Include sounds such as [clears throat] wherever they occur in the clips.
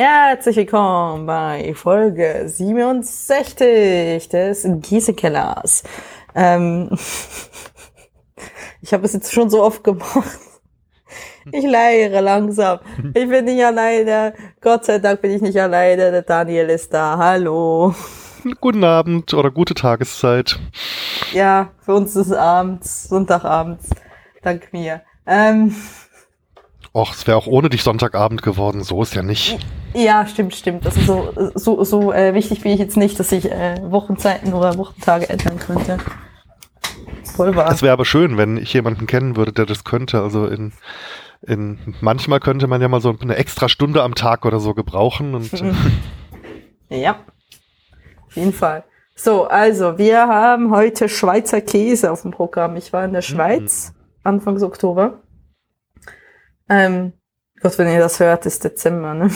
Herzlich willkommen bei Folge 67 des Gießekellers. Ähm, [laughs] ich habe es jetzt schon so oft gemacht. Ich leiere langsam. Ich bin nicht alleine. Gott sei Dank bin ich nicht alleine. Der Daniel ist da. Hallo. Guten Abend oder gute Tageszeit. Ja, für uns ist es abends, Sonntagabends. Dank mir. Ähm, Och, es wäre auch ohne dich Sonntagabend geworden. So ist ja nicht. Ja, stimmt, stimmt. Das ist so, so, so äh, wichtig bin ich jetzt nicht, dass ich äh, Wochenzeiten oder Wochentage ändern könnte. Voll wahr. Es wäre aber schön, wenn ich jemanden kennen würde, der das könnte. Also in, in manchmal könnte man ja mal so eine extra Stunde am Tag oder so gebrauchen. Und [laughs] ja, auf jeden Fall. So, also wir haben heute Schweizer Käse auf dem Programm. Ich war in der Schweiz mm. Anfangs Oktober. Ähm, Gott, wenn ihr das hört, ist Dezember, ne?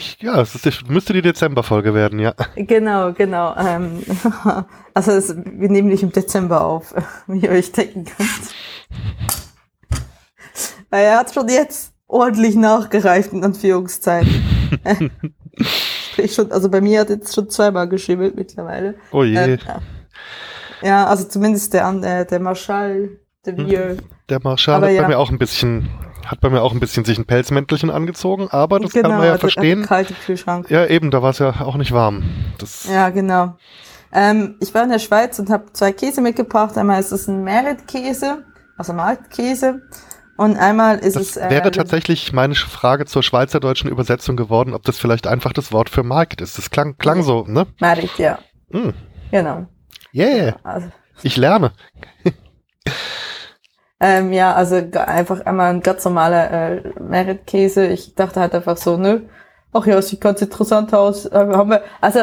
Ich, ja, es ist, müsste die Dezemberfolge werden, ja. Genau, genau. Ähm, [laughs] also es, wir nehmen nicht im Dezember auf, [laughs] wie ihr euch denken könnt. Weil er hat schon jetzt ordentlich nachgereift, in Anführungszeichen. [laughs] ich schon, also bei mir hat jetzt schon zweimal geschimmelt mittlerweile. Oh je. Ähm, ja, also zumindest der, äh, der Marschall, der Bier. Der Marschall hat ja. bei mir auch ein bisschen hat bei mir auch ein bisschen sich ein Pelzmäntelchen angezogen, aber das genau, kann man ja also verstehen. Kalte Kühlschrank. Ja, eben, da war es ja auch nicht warm. Das ja, genau. Ähm, ich war in der Schweiz und habe zwei Käse mitgebracht. Einmal ist es ein Merit-Käse, also Marktkäse. Und einmal ist das es. Äh, wäre tatsächlich meine Frage zur schweizerdeutschen Übersetzung geworden, ob das vielleicht einfach das Wort für Markt ist. Das klang, klang so, ne? Merit, ja. Mm. Genau. Yeah. Also. Ich lerne. Ähm, ja, also einfach einmal ein ganz normaler äh, Merit-Käse. Ich dachte halt einfach so, ne, ach ja, sieht ganz interessant aus. Äh, haben wir, also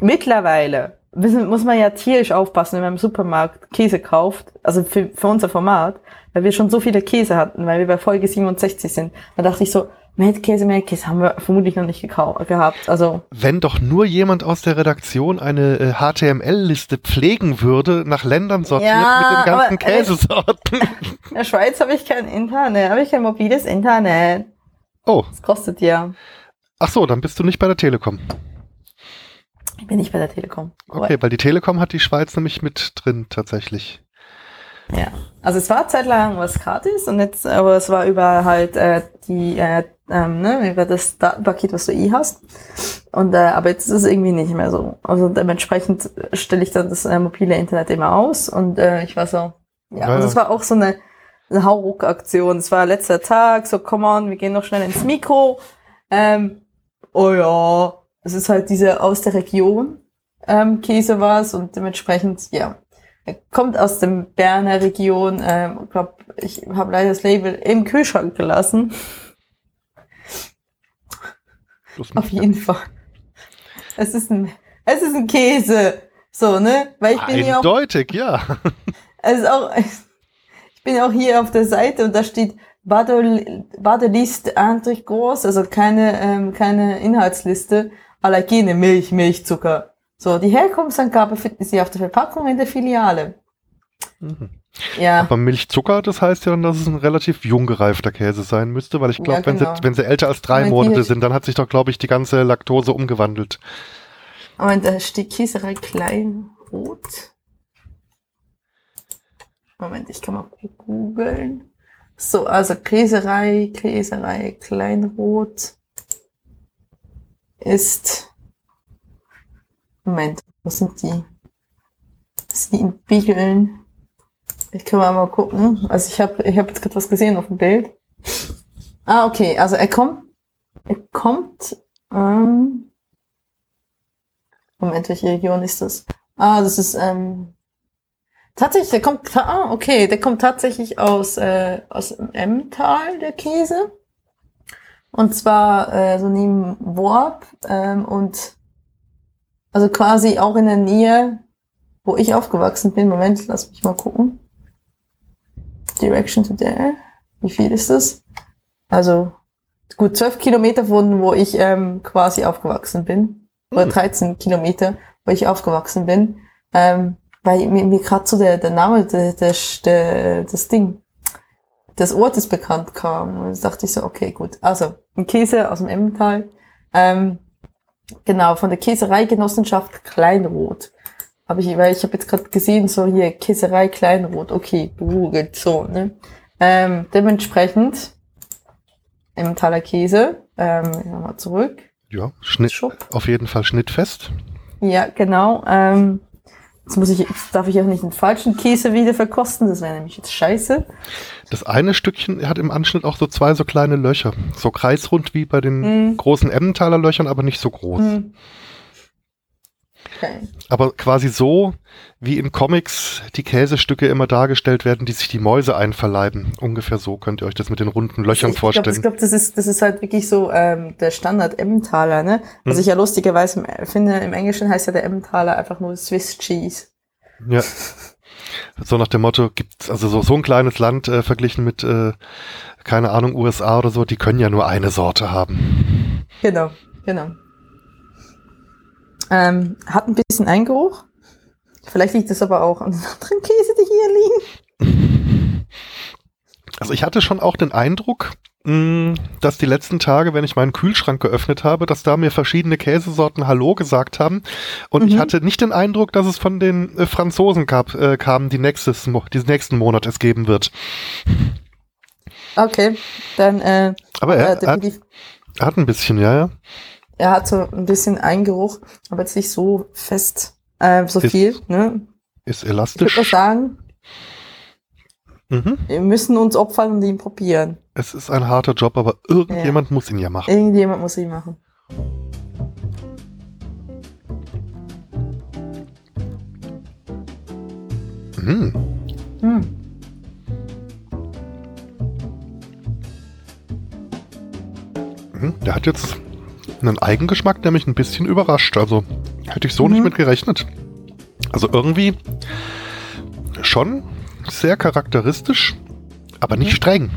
mittlerweile muss man ja tierisch aufpassen, wenn man im Supermarkt Käse kauft, also für, für unser Format, weil wir schon so viele Käse hatten, weil wir bei Folge 67 sind. Da dachte ich so, Meldkäse, Meldkäse haben wir vermutlich noch nicht gehabt. Also wenn doch nur jemand aus der Redaktion eine äh, HTML-Liste pflegen würde, nach Ländern sortiert ja, mit den ganzen Käsesorten. [laughs] In der Schweiz habe ich kein Internet, habe ich kein mobiles Internet. Oh. Das kostet ja. Ach so, dann bist du nicht bei der Telekom. Ich bin nicht bei der Telekom. Okay, weil die Telekom hat die Schweiz nämlich mit drin tatsächlich. Ja, also es war zeitlang was gratis und jetzt, aber es war über halt äh, die, äh, ähm, ne, über das Datenpaket, was du eh hast. Und äh, aber jetzt ist es irgendwie nicht mehr so. Also dementsprechend stelle ich dann das äh, mobile Internet immer aus und äh, ich war so, ja, ja. also es war auch so eine, eine Hauruck-Aktion. Es war letzter Tag, so come on, wir gehen noch schnell ins Mikro. Ähm, oh ja, es ist halt diese aus der Region ähm, Käse war's und dementsprechend, ja, er kommt aus dem Berner Region. Ähm, glaub, ich habe leider das Label im Kühlschrank gelassen. Auf jeden Fall. Es ist ein, es ist ein Käse. So, ne? Weil ich bin Eindeutig, ja. Auch, ja. Es ist auch, ich bin auch hier auf der Seite und da steht Badeliste Antrich groß, also keine, ähm, keine Inhaltsliste. Allergene, Milch, Milchzucker, so, die Herkunftsangabe finden Sie auf der Verpackung in der Filiale. Mhm. Ja. Aber Milchzucker, das heißt ja dann, dass es ein relativ jung gereifter Käse sein müsste, weil ich glaube, ja, genau. wenn, sie, genau. wenn sie älter als drei Monate sind, dann hat sich doch, glaube ich, die ganze Laktose umgewandelt. Aber da steht Käserei Kleinrot. Moment, ich kann mal googeln. So, also Käserei, Käserei Kleinrot ist Moment, was sind die? Sind die in Biegeln? Ich kann mal gucken. Also ich habe ich hab jetzt gerade was gesehen auf dem Bild. Ah, okay. Also er kommt. Er kommt. Ähm, Moment, welche Region ist das? Ah, das ist ähm, tatsächlich. Der kommt. Ah, okay. Der kommt tatsächlich aus äh, aus dem Emmental der Käse. Und zwar äh, so neben Worp ähm, und also quasi auch in der Nähe, wo ich aufgewachsen bin. Moment, lass mich mal gucken. Direction to there. Wie viel ist das? Also gut zwölf Kilometer von wo ich ähm, quasi aufgewachsen bin. Oder 13 hm. Kilometer, wo ich aufgewachsen bin. Ähm, weil mir, mir gerade so der, der Name, der, der, der, das Ding, des Ortes bekannt kam. Und da dachte ich so, okay, gut. Also, ein Käse aus dem Emmental Ähm, genau, von der Käsereigenossenschaft Kleinroth. Habe ich, weil ich habe jetzt gerade gesehen, so hier Käserei Kleinroth, okay, gegoogelt, so, ne? Ähm, dementsprechend Emmentaler Käse, ähm, nochmal zurück. Ja, Schnitt, Schub. auf jeden Fall schnittfest. Ja, genau. Ähm, Jetzt muss ich, jetzt darf ich auch nicht den falschen Käse wieder verkosten, das wäre nämlich jetzt scheiße. Das eine Stückchen hat im Anschnitt auch so zwei so kleine Löcher. So kreisrund wie bei den mm. großen Emmentaler Löchern, aber nicht so groß. Mm. Okay. Aber quasi so, wie in Comics die Käsestücke immer dargestellt werden, die sich die Mäuse einverleiben. Ungefähr so könnt ihr euch das mit den runden Löchern ich vorstellen. Glaub, ich glaube, das ist, das ist halt wirklich so ähm, der Standard Emmentaler, ne? Was hm. ich ja lustigerweise finde, im Englischen heißt ja der Emmentaler einfach nur Swiss Cheese. Ja. So nach dem Motto, gibt's also so, so ein kleines Land äh, verglichen mit, äh, keine Ahnung, USA oder so, die können ja nur eine Sorte haben. Genau, genau. Ähm, hat ein bisschen Eingeruch. Vielleicht liegt es aber auch an den anderen Käse, die hier liegen. [laughs] Also ich hatte schon auch den Eindruck, mh, dass die letzten Tage, wenn ich meinen Kühlschrank geöffnet habe, dass da mir verschiedene Käsesorten Hallo gesagt haben. Und mhm. ich hatte nicht den Eindruck, dass es von den äh, Franzosen gab, äh, kam, die nächstes, diesen nächsten Monat es geben wird. Okay, dann. Äh, aber er, äh, hat, hat ein bisschen, ja, ja. Er hat so ein bisschen Eingeruch, aber jetzt nicht so fest, äh, so ist, viel. Ne? Ist elastisch. Ich würde sagen, mhm. wir müssen uns opfern und ihn probieren. Es ist ein harter Job, aber irgendjemand ja. muss ihn ja machen. Irgendjemand muss ihn machen. Mhm. Mhm. Der hat jetzt einen Eigengeschmack, der mich ein bisschen überrascht. Also hätte ich so mhm. nicht mit gerechnet. Also irgendwie schon sehr charakteristisch, aber nicht mhm. streng.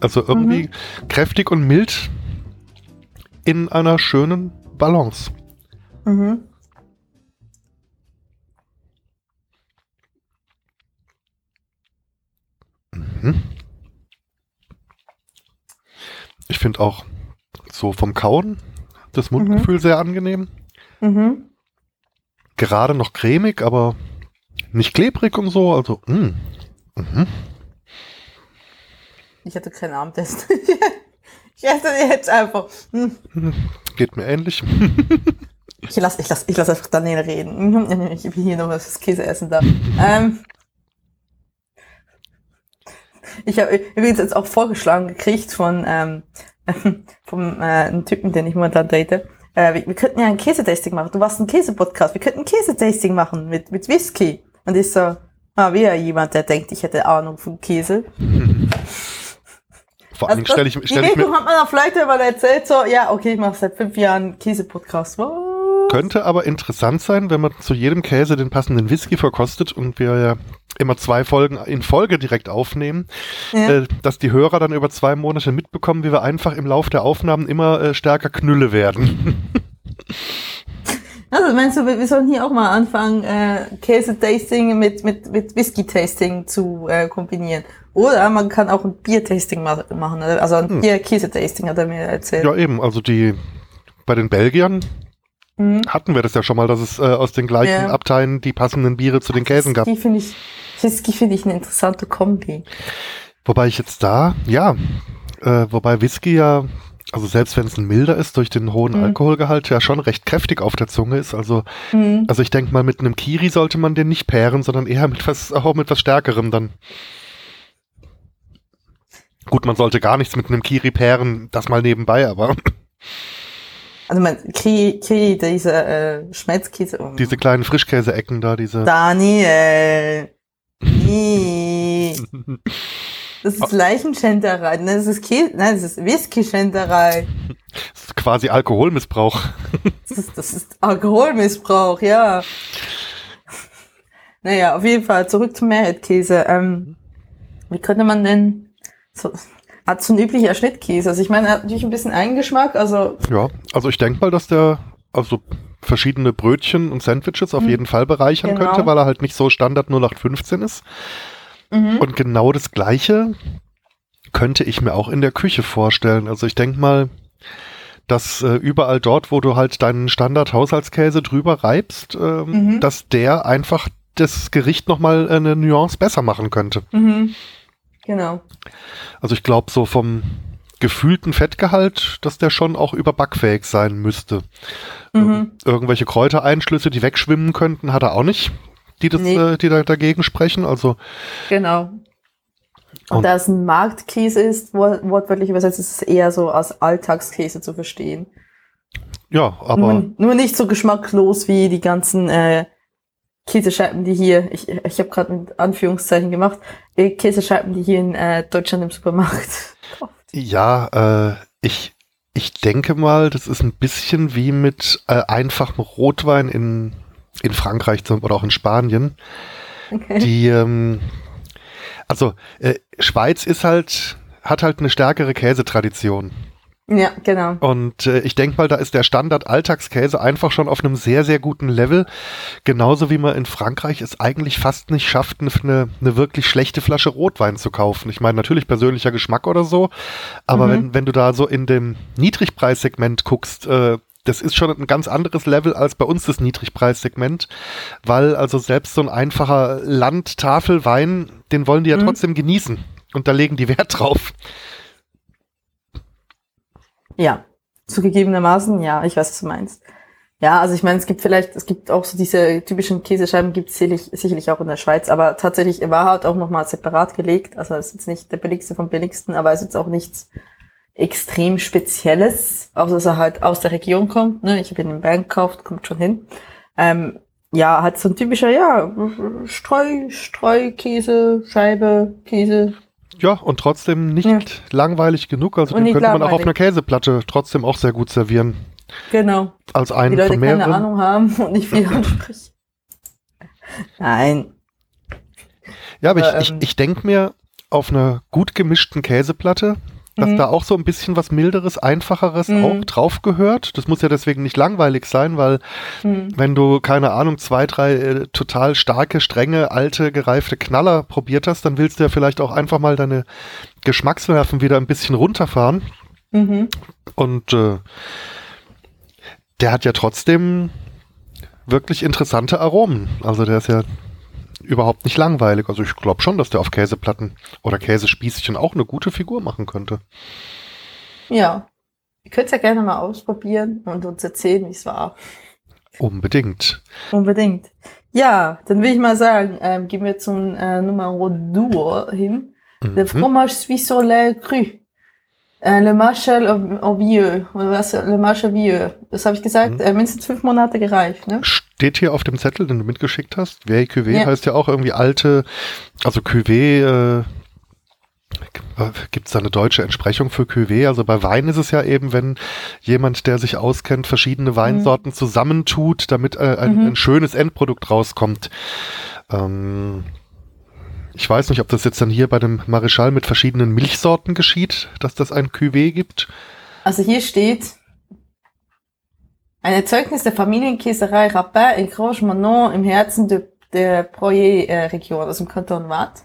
Also irgendwie mhm. kräftig und mild in einer schönen Balance. Mhm. Mhm. Ich finde auch so vom Kauen das Mundgefühl mhm. sehr angenehm. Mhm. Gerade noch cremig, aber nicht klebrig und so. Also, mh. Mm. Mhm. Ich hatte keinen Abendessen. [laughs] ich esse jetzt einfach. Hm. [laughs] Geht mir ähnlich. ich lasse ich lass, ich lass einfach Daniel reden. [laughs] Ich bin hier noch was fürs Käse essen da. ähm, ich habe übrigens jetzt auch vorgeschlagen gekriegt von ähm, [laughs] vom äh, einem Typen, den ich momentan date. Äh, wir, wir könnten ja ein Käsetasting machen. Du warst ein Käsepodcast. Wir könnten ein Käsetasting machen mit, mit Whisky. Und ich so, ah, wie ja jemand, der denkt, ich hätte Ahnung von Käse. [laughs] Vor allem also stelle ich, stell ich mir... hat man vielleicht mal erzählt, so, ja, okay, ich mache seit fünf Jahren Käse-Podcast. Könnte aber interessant sein, wenn man zu jedem Käse den passenden Whisky verkostet und wir ja immer zwei Folgen in Folge direkt aufnehmen, ja. äh, dass die Hörer dann über zwei Monate mitbekommen, wie wir einfach im Lauf der Aufnahmen immer äh, stärker Knülle werden. [laughs] Also meinst du, wir sollen hier auch mal anfangen, äh, Käse-Tasting mit, mit, mit Whisky-Tasting zu äh, kombinieren? Oder man kann auch ein Bier-Tasting ma machen, also ein hm. Bier-Käse-Tasting hat er mir erzählt. Ja eben, also die bei den Belgiern mhm. hatten wir das ja schon mal, dass es äh, aus den gleichen ja. Abteilen die passenden Biere zu den Käsen gab. Die finde ich, Whisky finde ich eine interessante Kombi. Wobei ich jetzt da, ja, äh, wobei Whisky ja also selbst wenn es ein milder ist, durch den hohen mhm. Alkoholgehalt ja schon recht kräftig auf der Zunge ist. Also, mhm. also ich denke mal, mit einem Kiri sollte man den nicht pären, sondern eher mit was, auch mit was Stärkerem dann. Gut, man sollte gar nichts mit einem Kiri pären, das mal nebenbei, aber. [clears throat] Also man, Kiri, Kiri diese äh, Schmelzkäse. Diese kleinen Frischkäse-Ecken da, diese. Daniel. Das ist Leichenschänderei. Nein, das ist, Käse, nein, das ist Whisky-Schänderei. Das ist quasi Alkoholmissbrauch. Das ist, das ist Alkoholmissbrauch, ja. Naja, auf jeden Fall zurück zum Mehrheitkäse. Ähm, wie könnte man denn so, hat so ein üblicher Schnittkäse. Also ich meine, er hat natürlich ein bisschen Eigengeschmack, also. Ja, also ich denke mal, dass der, also verschiedene Brötchen und Sandwiches auf hm. jeden Fall bereichern genau. könnte, weil er halt nicht so Standard 0815 ist. Mhm. Und genau das Gleiche könnte ich mir auch in der Küche vorstellen. Also ich denke mal, dass äh, überall dort, wo du halt deinen Standard-Haushaltskäse drüber reibst, ähm, Mhm. dass der einfach das Gericht nochmal eine Nuance besser machen könnte. Mhm. Genau. Also ich glaube, so vom gefühlten Fettgehalt, dass der schon auch überbackfähig sein müsste. Mhm. Irgendwelche Kräutereinschlüsse, die wegschwimmen könnten, hat er auch nicht, die, das, Nee. äh, die da dagegen sprechen. Also Genau. Und, Und- da es ein Marktkäse ist, wor- wortwörtlich übersetzt, ist es eher so als Alltagskäse zu verstehen. ja, aber nur, nur nicht so geschmacklos wie die ganzen äh, Käsescheiben, die hier, ich, ich habe gerade mit Anführungszeichen gemacht, äh, Käsescheiben, die hier in äh, Deutschland im Supermarkt. Ja, äh, ich, ich denke mal, das ist ein bisschen wie mit äh, einfachem Rotwein in, in Frankreich zum, oder auch in Spanien. Okay. Die, ähm, also äh, Schweiz ist halt, hat halt eine stärkere Käsetradition. Ja, genau. Und äh, ich denke mal, da ist der Standard Alltagskäse einfach schon auf einem sehr, sehr guten Level. Genauso wie man in Frankreich es eigentlich fast nicht schafft, eine, eine wirklich schlechte Flasche Rotwein zu kaufen. Ich meine, natürlich persönlicher Geschmack oder so, aber Mhm. wenn, wenn du da so in dem Niedrigpreissegment guckst, äh, das ist schon ein ganz anderes Level als bei uns das Niedrigpreissegment, weil also selbst so ein einfacher Landtafelwein, den wollen die ja Mhm. trotzdem genießen. Und da legen die Wert drauf. Ja, zugegebenermaßen, ja, ich weiß, was du meinst. Ja, also ich meine, es gibt vielleicht, es gibt auch so diese typischen Käsescheiben, gibt es sicherlich, sicherlich auch in der Schweiz, aber tatsächlich war halt auch nochmal separat gelegt. Also es ist jetzt nicht der billigste vom billigsten, aber es ist jetzt auch nichts extrem Spezielles, außer dass er halt aus der Region kommt. Ne? Ich habe ihn in Bern gekauft, kommt schon hin. Ähm, ja, halt so ein typischer, ja, Streu, Streukäse, Scheibe, Käse. Ja, und trotzdem nicht Ja. langweilig genug. Also Und den könnte man auch auf einer Käseplatte trotzdem auch sehr gut servieren. Genau. Als die einen Leute von keine mehreren. Ahnung haben [laughs] und nicht viel ansprechen. Nein. Ja, aber Aber, ich, ähm, ich, ich denke mir auf einer gut gemischten Käseplatte, dass Mhm. da auch so ein bisschen was Milderes, Einfacheres Mhm. auch drauf gehört. Das muss ja deswegen nicht langweilig sein, weil Hm. wenn du, keine Ahnung, zwei, drei äh, total starke, strenge, alte, gereifte Knaller probiert hast, dann willst du ja vielleicht auch einfach mal deine Geschmacksnerven wieder ein bisschen runterfahren. Mhm. Und äh, der hat ja trotzdem wirklich interessante Aromen. Also der ist ja überhaupt nicht langweilig. Also ich glaube schon, dass der auf Käseplatten oder Käsespießchen auch eine gute Figur machen könnte. Ja. Ihr könnt ja gerne mal ausprobieren und uns erzählen, wie es war. Unbedingt. Unbedingt. Ja, dann will ich mal sagen, ähm, gehen wir zum äh, Nummer Duo hin. Le Mhm. fromage suisse sur lait cru. Äh, le Marshall au, vieux. Oder was? Le Marshall vieux. Das habe ich gesagt. Mhm. Äh, mindestens fünf Monate gereift, ne? Steht hier auf dem Zettel, den du mitgeschickt hast. Vieille Cuvée Ja. heißt ja auch irgendwie alte, also Cuvée, äh, gibt es da eine deutsche Entsprechung für Cuvée? Also bei Wein ist es ja eben, wenn jemand, der sich auskennt, verschiedene Weinsorten zusammentut, damit äh, ein, Mhm. ein schönes Endprodukt rauskommt. Ähm, ich weiß nicht, ob das jetzt dann hier bei dem Marischal mit verschiedenen Milchsorten geschieht, dass das ein Cuvée gibt. Also hier steht ein Erzeugnis der Familienkäserei Rapin in Grange-Manon im Herzen de, der Proyer-Region, also im Kanton Waadt.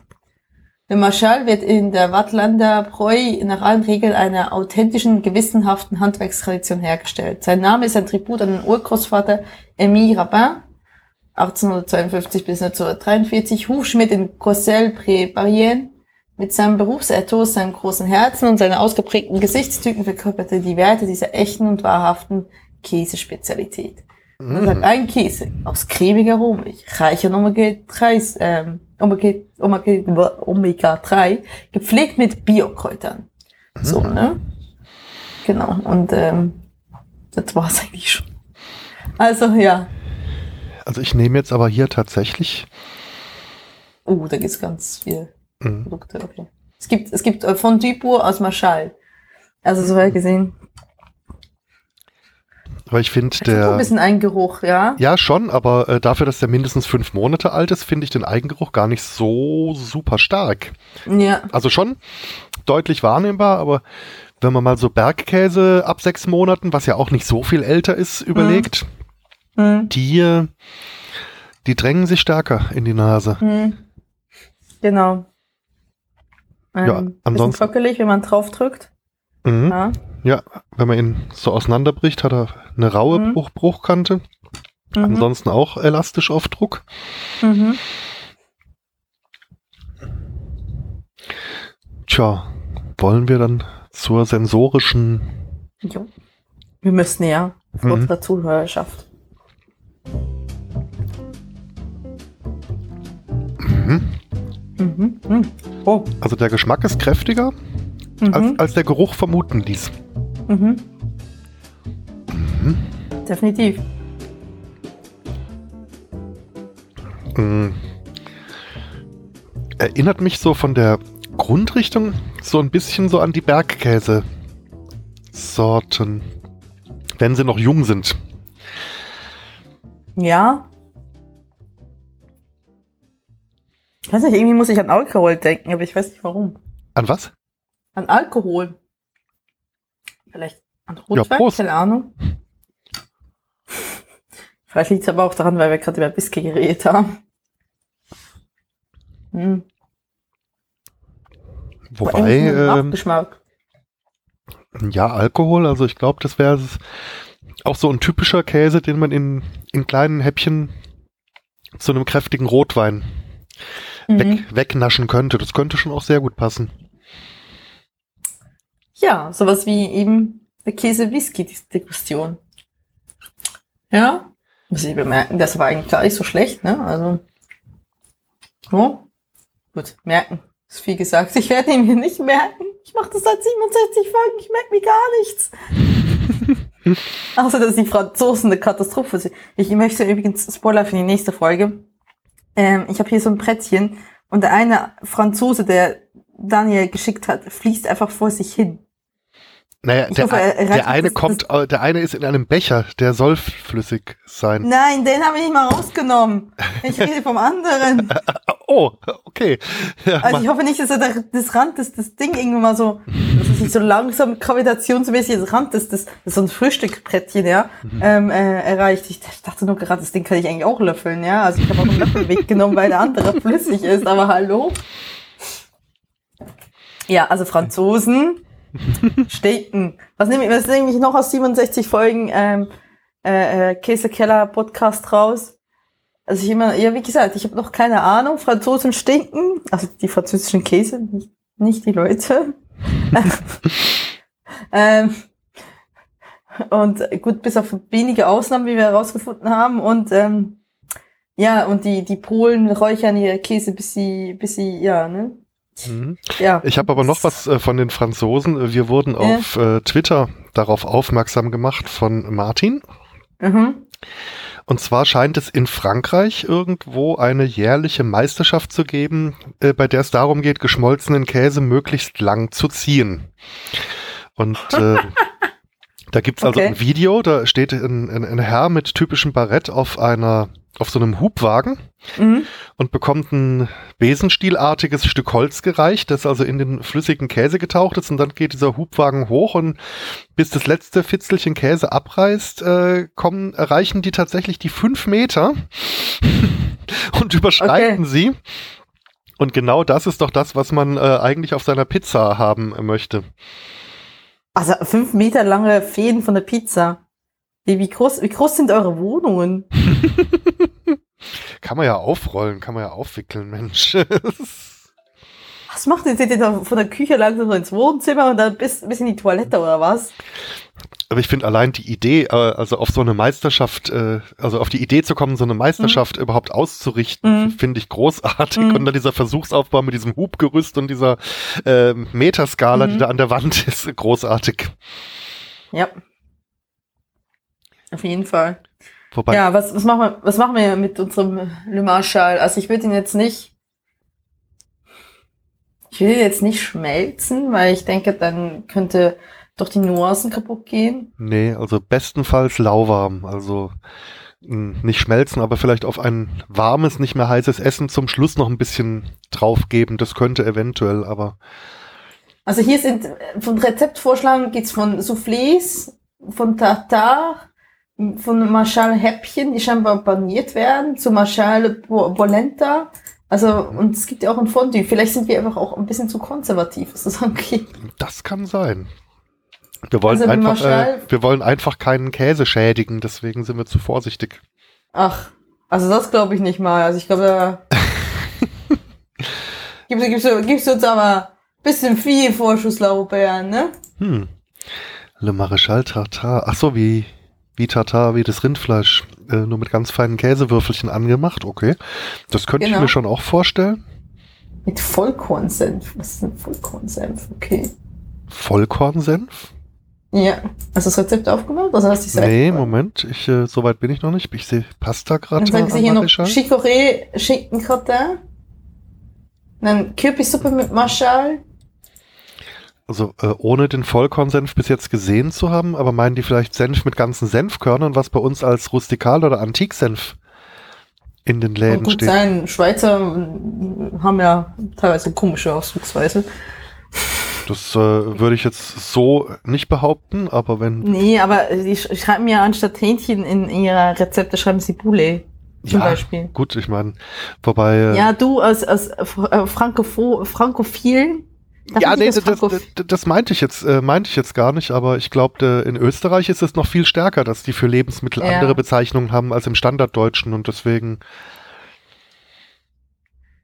Der Marschall wird in der Wattlander Breu nach allen Regeln einer authentischen, gewissenhaften Handwerkstradition hergestellt. Sein Name ist ein Tribut an den Urgroßvater Émile Rapin, 1852 bis 1943, Hufschmied in Cossel-Pré-Barrienne. Mit seinem Berufsethos, seinem großen Herzen und seinen ausgeprägten Gesichtszügen verkörperte die Werte dieser echten und wahrhaften Käsespezialität. Man sagt, ein Käse aus cremiger Rohmilch, reich an Omega-3, ähm, Omega, Omega, Omega-3, gepflegt mit Biokräutern. So, ne? Genau, und ähm, das war's eigentlich schon. Also, ja. Also ich nehme jetzt aber hier tatsächlich. Uh, da gibt's ganz viele Mhm. Produkte, okay. Es gibt, es gibt äh, Fondue pur aus Marschall. Also, so weit gesehen. Weil ich finde, auch ein der. bisschen ein Geruch, ja? Ja, schon, aber äh, dafür, dass der mindestens fünf Monate alt ist, finde ich den Eigengeruch gar nicht so super stark. Ja. Also schon deutlich wahrnehmbar, aber wenn man mal so Bergkäse ab sechs Monaten, was ja auch nicht so viel älter ist, überlegt, Hm. die, äh, die drängen sich stärker in die Nase. Hm. Genau. Ähm, Ja, bisschen ansonsten- Trockelig, wenn man drauf drückt. Mhm. Ja. Ja, wenn man ihn so auseinanderbricht, hat er eine raue Mhm. Bruch Bruchkante. Mhm. Ansonsten auch elastisch auf Druck. Mhm. Tja, wollen wir dann zur sensorischen. Jo. Wir müssen ja für Mhm. unsere Zuhörerschaft. Mhm. Mhm. Mhm. Oh. Also der Geschmack ist kräftiger, Mhm. als, als der Geruch vermuten ließ. Mhm. Mhm. Definitiv. Mm. Erinnert mich so von der Grundrichtung so ein bisschen so an die Bergkäse-Sorten. Wenn sie noch jung sind. Ja. Ich weiß nicht, irgendwie muss ich an Alkohol denken, aber ich weiß nicht warum. An was? An Alkohol. Vielleicht an Rotwein, Prost. keine Ahnung. Vielleicht liegt es aber auch daran, weil wir gerade über Whisky geredet haben. Hm. Wobei, ähm, ja, Alkohol, also ich glaube, das wäre auch so ein typischer Käse, den man in, in kleinen Häppchen zu einem kräftigen Rotwein Mhm. weg, wegnaschen könnte. Das könnte schon auch sehr gut passen. Ja, sowas wie eben eine Käse-Whisky-Diskussion. Ja, muss ich bemerken, das war eigentlich gar nicht so schlecht, ne? Also, oh, gut, merken, ist viel gesagt. Ich werde ihn mir nicht merken. Ich mache das seit 67 Folgen, ich merke mir gar nichts. [laughs] Außer, dass die Franzosen eine Katastrophe sind. Ich möchte übrigens, Spoiler für die nächste Folge, ähm, ich habe hier so ein Brettchen und der eine Franzose, der Daniel geschickt hat, fließt einfach vor sich hin. Naja, der, hoffe, er- er der eine das- kommt, äh, der eine ist in einem Becher, der soll flüssig sein. Nein, den habe ich nicht mal rausgenommen. Ich rede vom anderen. [laughs] Oh, okay. Ja, Also ich hoffe nicht, dass er da, das Rand, das, das Ding irgendwann mal so, dass es so langsam gravitationsmäßig das Rand, das, das, das ist so ein Frühstückbrettchen, ja, ähm, äh, erreicht. Ich dachte nur gerade, das Ding kann ich eigentlich auch löffeln, ja. Also ich habe auch einen Löffel [laughs] weggenommen, weil der andere flüssig ist, aber hallo. Ja, also Franzosen, [laughs] Steken. Was nehme ich, was nehme ich noch aus 67 Folgen ähm, äh, äh, Käsekeller Podcast raus? Also ich immer, ja wie gesagt, ich habe noch keine Ahnung. Franzosen stinken, also die französischen Käse, nicht, nicht die Leute. [laughs] ähm, und gut, bis auf wenige Ausnahmen, wie wir herausgefunden haben. Und ähm, ja, und die, die Polen räuchern ihre Käse, bis sie, bis sie, ja, ne? Mhm. Ja. Ich habe aber noch was äh, von den Franzosen. Wir wurden Ja. auf äh, Twitter darauf aufmerksam gemacht von Martin. Mhm. Und zwar scheint es in Frankreich irgendwo eine jährliche Meisterschaft zu geben, äh, bei der es darum geht, geschmolzenen Käse möglichst lang zu ziehen. Und äh, [laughs] da gibt's also Okay. ein Video, da steht ein, ein, ein Herr mit typischem Barett auf einer auf so einem Hubwagen Mhm. und bekommt ein besenstielartiges Stück Holz gereicht, das also in den flüssigen Käse getaucht ist und dann geht dieser Hubwagen hoch und bis das letzte Fitzelchen Käse abreißt, äh, kommen, erreichen die tatsächlich die fünf Meter [laughs] und überschreiten sie. Und genau das ist doch das, was man äh, eigentlich auf seiner Pizza haben möchte. Also fünf Meter lange Fäden von der Pizza. Wie, groß, wie groß sind eure Wohnungen? [laughs] Kann man ja aufrollen, kann man ja aufwickeln, Mensch. [laughs] Was macht ihr? Seid ihr da von der Küche langsam so ins Wohnzimmer und dann bis, bis in die Toilette oder was? Aber ich finde allein die Idee, äh, also auf so eine Meisterschaft, äh, also auf die Idee zu kommen, so eine Meisterschaft überhaupt auszurichten, Mhm. finde ich großartig. Mhm. Und dann dieser Versuchsaufbau mit diesem Hubgerüst und dieser äh, Meterskala, die Mhm. da an der Wand [laughs] ist, großartig. Ja. Auf jeden Fall. Wobei, Ja, was, was, machen wir, was machen wir mit unserem Le Marchal? Also ich würde ihn jetzt nicht. Ich will ihn jetzt nicht schmelzen, weil ich denke, dann könnte doch die Nuancen kaputt gehen. nee, also bestenfalls lauwarm, also mh, nicht schmelzen, aber vielleicht auf ein warmes, nicht mehr heißes Essen zum Schluss noch ein bisschen draufgeben. Das könnte eventuell, aber Also hier sind von Rezeptvorschlagen geht's von Soufflés, von Tartar, von Marschall Häppchen, die scheinbar paniert werden, zu Marschall Bo- Bolenta. Also, und es gibt ja auch ein Fondue. Vielleicht sind wir einfach auch ein bisschen zu konservativ, was das angeht. das kann sein. Wir wollen, Also, einfach, äh, wir wollen einfach keinen Käse schädigen, deswegen sind wir zu vorsichtig. Ach, also das glaube ich nicht mal. Also ich glaube, da [laughs] gibst, du- gibst, gibst uns aber ein bisschen viel Vorschusslaubeeren, ne? Hm. Le Maréchal Tartar. Ach so, wie, wie Tartar, wie das Rindfleisch. Äh, nur mit ganz feinen Käsewürfelchen angemacht. Okay. Das könnte ich Genau. mir schon auch vorstellen. Mit Vollkornsenf. Was ist denn Vollkornsenf? Okay. Vollkornsenf? Ja. Hast du das Rezept aufgemacht? Also hast Nee, aufgemacht? Moment. Ich, äh, so weit bin ich noch nicht. Ich sehe Pasta Dann gerade. sagen sie hier noch Chicorée Schinkengratin. Dann Kürbissuppe mit Marschall. Also äh, ohne den Vollkornsenf bis jetzt gesehen zu haben, aber meinen die vielleicht Senf mit ganzen Senfkörnern, was bei uns als Rustikal oder Antiksenf in den Kann Läden gut steht? sein. Schweizer äh, haben ja teilweise komische Ausdrucksweise. Das äh, würde ich jetzt so nicht behaupten, aber wenn Nee, aber sie sch- schreiben ja anstatt Hähnchen in ihrer Rezepte schreiben sie Poulet. Zum Beispiel. gut, ich meine, wobei äh, Ja, du als, als äh, Frankopho Frankophil. da ja, nee, das, das, das, das meinte ich jetzt, äh, meinte ich jetzt gar nicht, aber ich glaube, in Österreich ist es noch viel stärker, dass die für Lebensmittel Ja. andere Bezeichnungen haben als im Standarddeutschen und deswegen,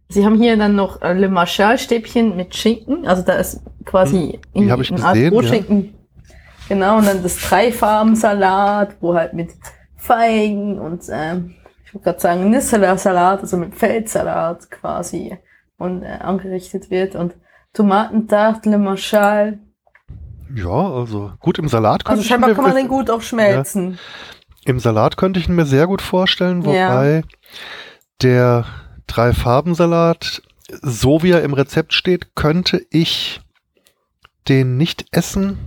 Sie haben hier dann noch äh, Le Marchal-Stäbchen mit Schinken. Also da ist quasi Hm, hab ich eine Art Brotschinken. Genau, und dann das Dreifarben-Salat, wo halt mit Feigen und ähm, ich würde gerade sagen Nisseler-Salat, also mit Feldsalat quasi und äh, angerichtet wird. Und Tomatentarte Le Marchal. ja, also gut im Salat Also könnte scheinbar ich kann man mir, den gut auch schmelzen. im Salat könnte ich ihn mir sehr gut vorstellen, Ja. wobei der Drei-Farben-Salat, so wie er im Rezept steht, könnte ich den nicht essen,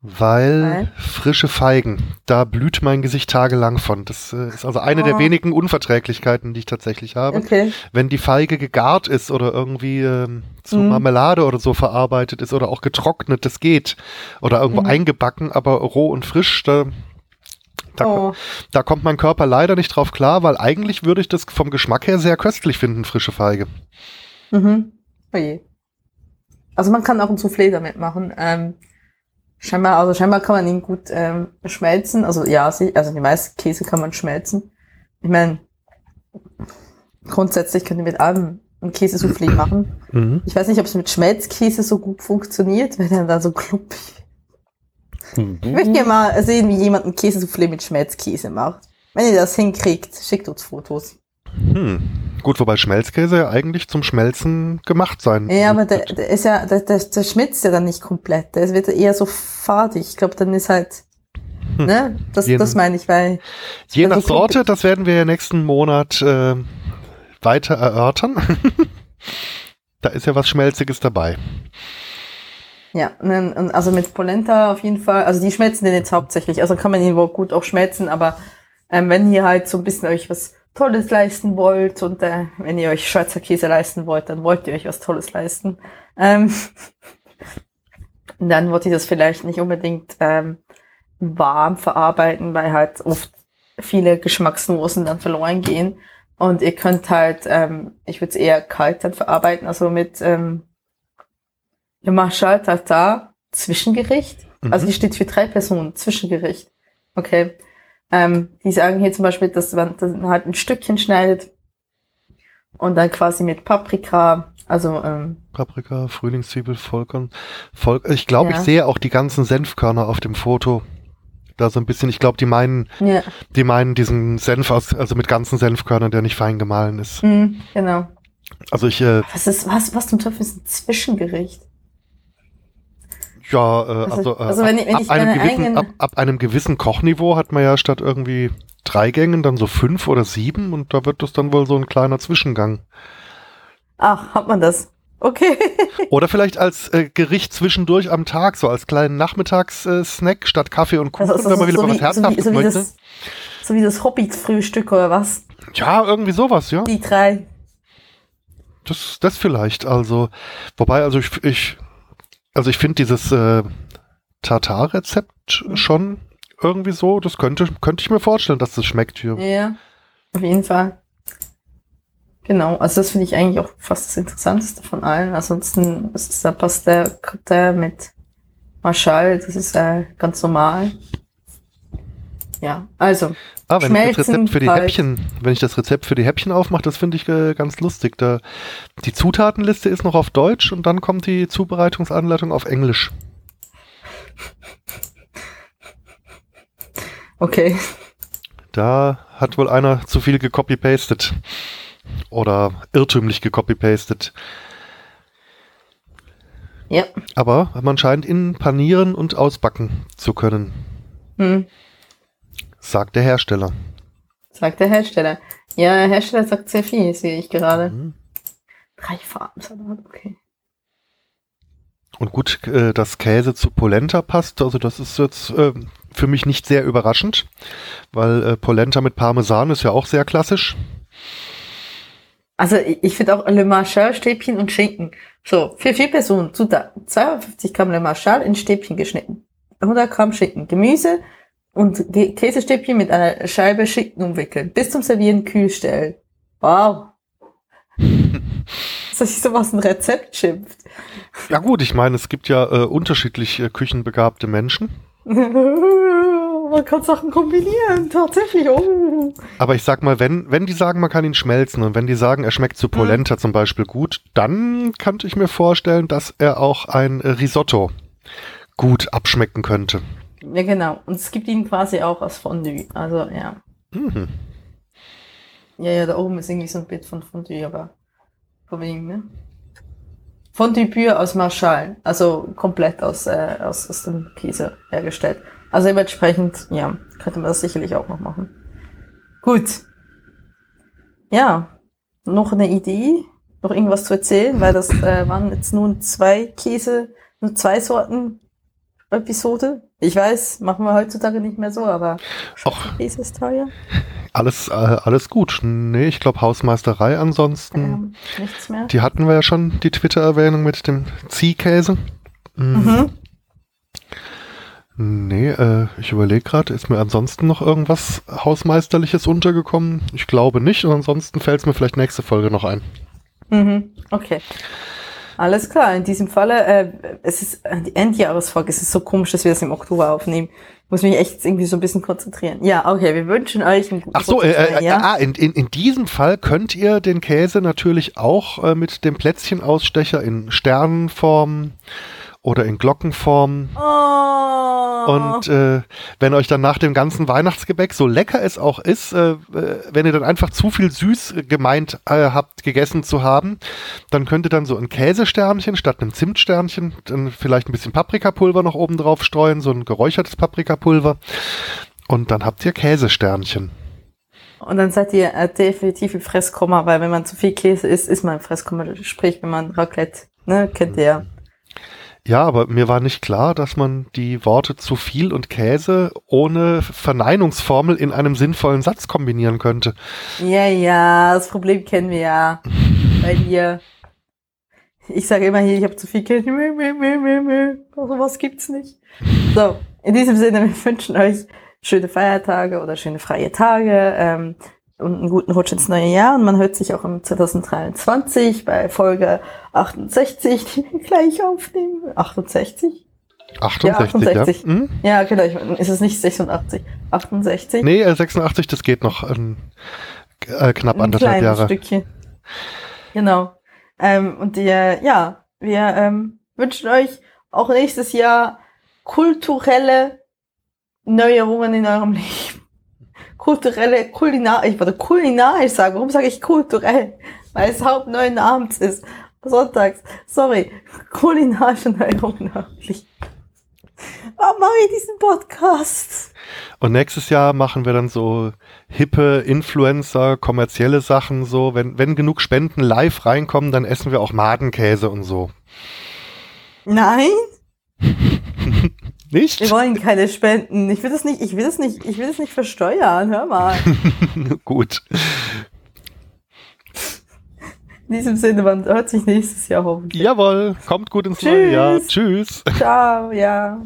weil Weil? frische Feigen, da blüht mein Gesicht tagelang von. Das äh, ist also eine der Oh. wenigen Unverträglichkeiten, die ich tatsächlich habe. Okay. Wenn die Feige gegart ist oder irgendwie ähm, zu Mhm. Marmelade oder so verarbeitet ist oder auch getrocknet, das geht. Oder irgendwo Mhm. eingebacken, aber roh und frisch, da, da, Oh. da kommt mein Körper leider nicht drauf klar, weil eigentlich würde ich das vom Geschmack her sehr köstlich finden, frische Feige. Mhm. Oje. Also man kann auch ein Soufflé damit machen. Ähm, scheinbar, also scheinbar kann man ihn gut ähm, schmelzen. Also ja, also die meisten Käse kann man schmelzen. Ich meine, grundsätzlich könnt ihr mit allem ein Käsesoufflé machen. Mhm. Ich weiß nicht, ob es mit Schmelzkäse so gut funktioniert, wenn er da so klumpig. Ich möchte gerne mal sehen, wie jemand ein Käsesoufflé mit Schmelzkäse macht. Wenn ihr das hinkriegt, schickt uns Fotos. Hm. Gut, wobei Schmelzkäse ja eigentlich zum Schmelzen gemacht sein Ja, aber der, der ist ja, der, der, der schmilzt ja dann nicht komplett. Der wird eher so fadig. Ich glaube, dann ist halt, ne? Das, Je- das meine ich, weil, Je also nach so- Sorte, das werden wir ja nächsten Monat äh, weiter erörtern. [laughs] da ist ja was Schmelziges dabei. ja, und also mit Polenta auf jeden Fall, also die schmelzen den jetzt hauptsächlich, also kann man ihn wohl gut auch schmelzen, aber ähm, wenn ihr halt so ein bisschen euch was Tolles leisten wollt und äh, wenn ihr euch Schweizer Käse leisten wollt, dann wollt ihr euch was Tolles leisten. Ähm, [laughs] dann wollt ihr das vielleicht nicht unbedingt ähm, warm verarbeiten, weil halt oft viele Geschmacksnuancen dann verloren gehen. Und ihr könnt halt, ähm, ich würde es eher kalt dann verarbeiten, also mit ähm, Le Marchal Tartar, Zwischengericht. Mhm. Also die steht für drei Personen, Zwischengericht. Okay. Ähm, die sagen hier zum Beispiel, dass man das halt ein Stückchen schneidet und dann quasi mit Paprika, also ähm, Paprika, Frühlingszwiebel, Vollkorn. Voll, ich glaube, Ja. ich sehe auch die ganzen Senfkörner auf dem Foto. Da so ein bisschen, ich glaube, die meinen, ja, die meinen diesen Senf aus, also mit ganzen Senfkörnern, der nicht fein gemahlen ist. mh, genau. Also ich, äh, Was ist, was, was zum Teufel ist ein Zwischengericht? Ja, äh, Also- also, äh, also wenn ich- wenn ab, ich ab, einem gewissen, ab, ab einem gewissen Kochniveau hat man ja statt irgendwie drei Gängen dann so fünf oder sieben und da wird das dann wohl so ein kleiner Zwischengang. Ach, hat man das? Okay. [laughs] Oder vielleicht als äh, Gericht zwischendurch am Tag, so als kleinen Nachmittagssnack äh, statt Kaffee und Kuchen, Also, wenn man wieder mal was wie, so, wie, Herzhaftes so, wie möchte. das, so wie das Hobbit-Frühstück oder was? Ja, irgendwie sowas, ja. Die drei. Das, das vielleicht. Also, wobei, also ich, ich also ich finde dieses äh, Tartar-Rezept Mhm. schon irgendwie so, das könnte, könnte ich mir vorstellen, dass das schmeckt hier. Ja, auf jeden Fall. Genau, also das finde ich eigentlich auch fast das Interessanteste von allen. Ansonsten ist es der Cotin mit Marschall, das ist äh, ganz normal. Ja, also. Ah, wenn ich das Rezept für die kalt. Häppchen, wenn ich das Rezept für die Häppchen aufmache, das finde ich äh, ganz lustig. Da, die Zutatenliste ist noch auf Deutsch und dann kommt die Zubereitungsanleitung auf Englisch. Okay. Da hat wohl einer zu viel gecopy-pastet. Oder irrtümlich gecopy-pastet. Ja. Aber man scheint ihn panieren und ausbacken zu können, Hm. Sagt der Hersteller. Sagt der Hersteller. Ja, der Hersteller sagt sehr viel, sehe ich gerade. Mhm. Drei Farben, Salat, okay. Und gut, äh, dass Käse zu Polenta passt, also das ist jetzt äh, für mich nicht sehr überraschend, weil äh, Polenta mit Parmesan ist ja auch sehr klassisch. Also ich, ich finde auch Le Marchal, Stäbchen und Schinken. So, für vier Personen, Zutaten. 250 Gramm Le Marchal in Stäbchen geschnitten. 100 Gramm Schinken. Gemüse und Käsestäbchen mit einer Scheibe Schinken umwickeln. Bis zum Servieren kühl stellen. Wow. [laughs] Dass sich sowas ein Rezept schimpft. Ja gut, ich meine, es gibt ja äh, unterschiedlich äh, küchenbegabte Menschen. [laughs] Man kann Sachen kombinieren, tatsächlich. Oh. Aber ich sag mal, wenn, wenn die sagen, man kann ihn schmelzen und wenn die sagen, er schmeckt zu Polenta zum Beispiel gut, dann könnte ich mir vorstellen, dass er auch ein Risotto gut abschmecken könnte. Ja, genau. Und es gibt ihn quasi auch als Fondue. Also, ja. Mhm. Ja, ja, da oben ist irgendwie so ein Bild von Fondue, aber von wem, ne? Fondue pur aus Marschall. Also komplett aus, äh, aus, aus dem Käse hergestellt. Also dementsprechend, ja, könnte man das sicherlich auch noch machen. Gut. Ja. Noch eine Idee? Noch irgendwas zu erzählen? Weil das äh, waren jetzt nun zwei Käse, nur zwei Sorten Episode. Ich weiß, machen wir heutzutage nicht mehr so, aber Och. Ist teuer. Alles, äh, alles gut. Nee, ich glaube Hausmeisterei ansonsten. Ähm, nichts mehr. Die hatten wir ja schon, die Twitter-Erwähnung mit dem Ziehkäse. Mhm. Mhm. Nee, äh, ich überlege gerade, ist mir ansonsten noch irgendwas Hausmeisterliches untergekommen? Ich glaube nicht und ansonsten fällt es mir vielleicht nächste Folge noch ein. Mhm. Okay. Alles klar, in diesem Falle, äh, es ist äh, die Endjahresfolge, es ist so komisch, dass wir das im Oktober aufnehmen. Ich muss mich echt irgendwie so ein bisschen konzentrieren. Ja, okay, wir wünschen euch einen guten Ach so, äh, äh, Jahr. ah, in, in, in diesem Fall könnt ihr den Käse natürlich auch äh, mit dem Plätzchenausstecher in Sternenform oder in Glockenform Oh. Und äh, wenn euch dann nach dem ganzen Weihnachtsgebäck, so lecker es auch ist, äh, äh, wenn ihr dann einfach zu viel süß gemeint äh, habt, gegessen zu haben, dann könnt ihr dann so ein Käsesternchen statt einem Zimtsternchen, dann vielleicht ein bisschen Paprikapulver noch oben drauf streuen, so ein geräuchertes Paprikapulver. Und dann habt ihr Käsesternchen. Und dann seid ihr äh, definitiv im Fresskomma, weil wenn man zu viel Käse isst, ist man im Fresskomma. Sprich, wenn man Raclette, ne, kennt ihr ja. Ja, aber mir war nicht klar, dass man die Worte zu viel und Käse ohne Verneinungsformel in einem sinnvollen Satz kombinieren könnte. Ja, ja, das Problem kennen wir ja. [laughs] Bei dir. Ich sage immer hier, ich habe zu viel Käse. Also was gibt's nicht. So, in diesem Sinne, wir wünschen euch schöne Feiertage oder schöne freie Tage ähm, und einen guten Rutsch ins neue Jahr. Und man hört sich auch im 2023 bei Folge 68, die wir gleich aufnehmen. 68? 68, ja. 68. Hm? Ja, genau. Ich, ist es nicht 86? 68? Nee, äh, 86, das geht noch ähm, äh, knapp ein anderthalb kleines Jahre. Stückchen. Genau. Ähm, und ihr, ja, wir ähm, wünschen euch auch nächstes Jahr kulturelle Neuerungen in eurem [laughs] Leben. Kulturelle, kulinar, ich wollte kulinarisch sagen. Warum sage ich kulturell? Weil es Hauptneuen abends ist. Sonntags. Sorry. Kulinarische eurem Leben. Warum [laughs] mache ich diesen Podcast? Und nächstes Jahr machen wir dann so hippe Influencer, kommerzielle Sachen so. Wenn, wenn genug Spenden live reinkommen, dann essen wir auch Madenkäse und so. Nein? [laughs] Nicht? Wir wollen keine Spenden. Ich will das nicht, ich will das nicht, ich will das nicht versteuern. Hör mal. [laughs] Gut. In diesem Sinne, man hört sich nächstes Jahr hoffentlich. Jawohl, kommt gut ins neue Jahr. Tschüss. Tschüss. Ciao, ja.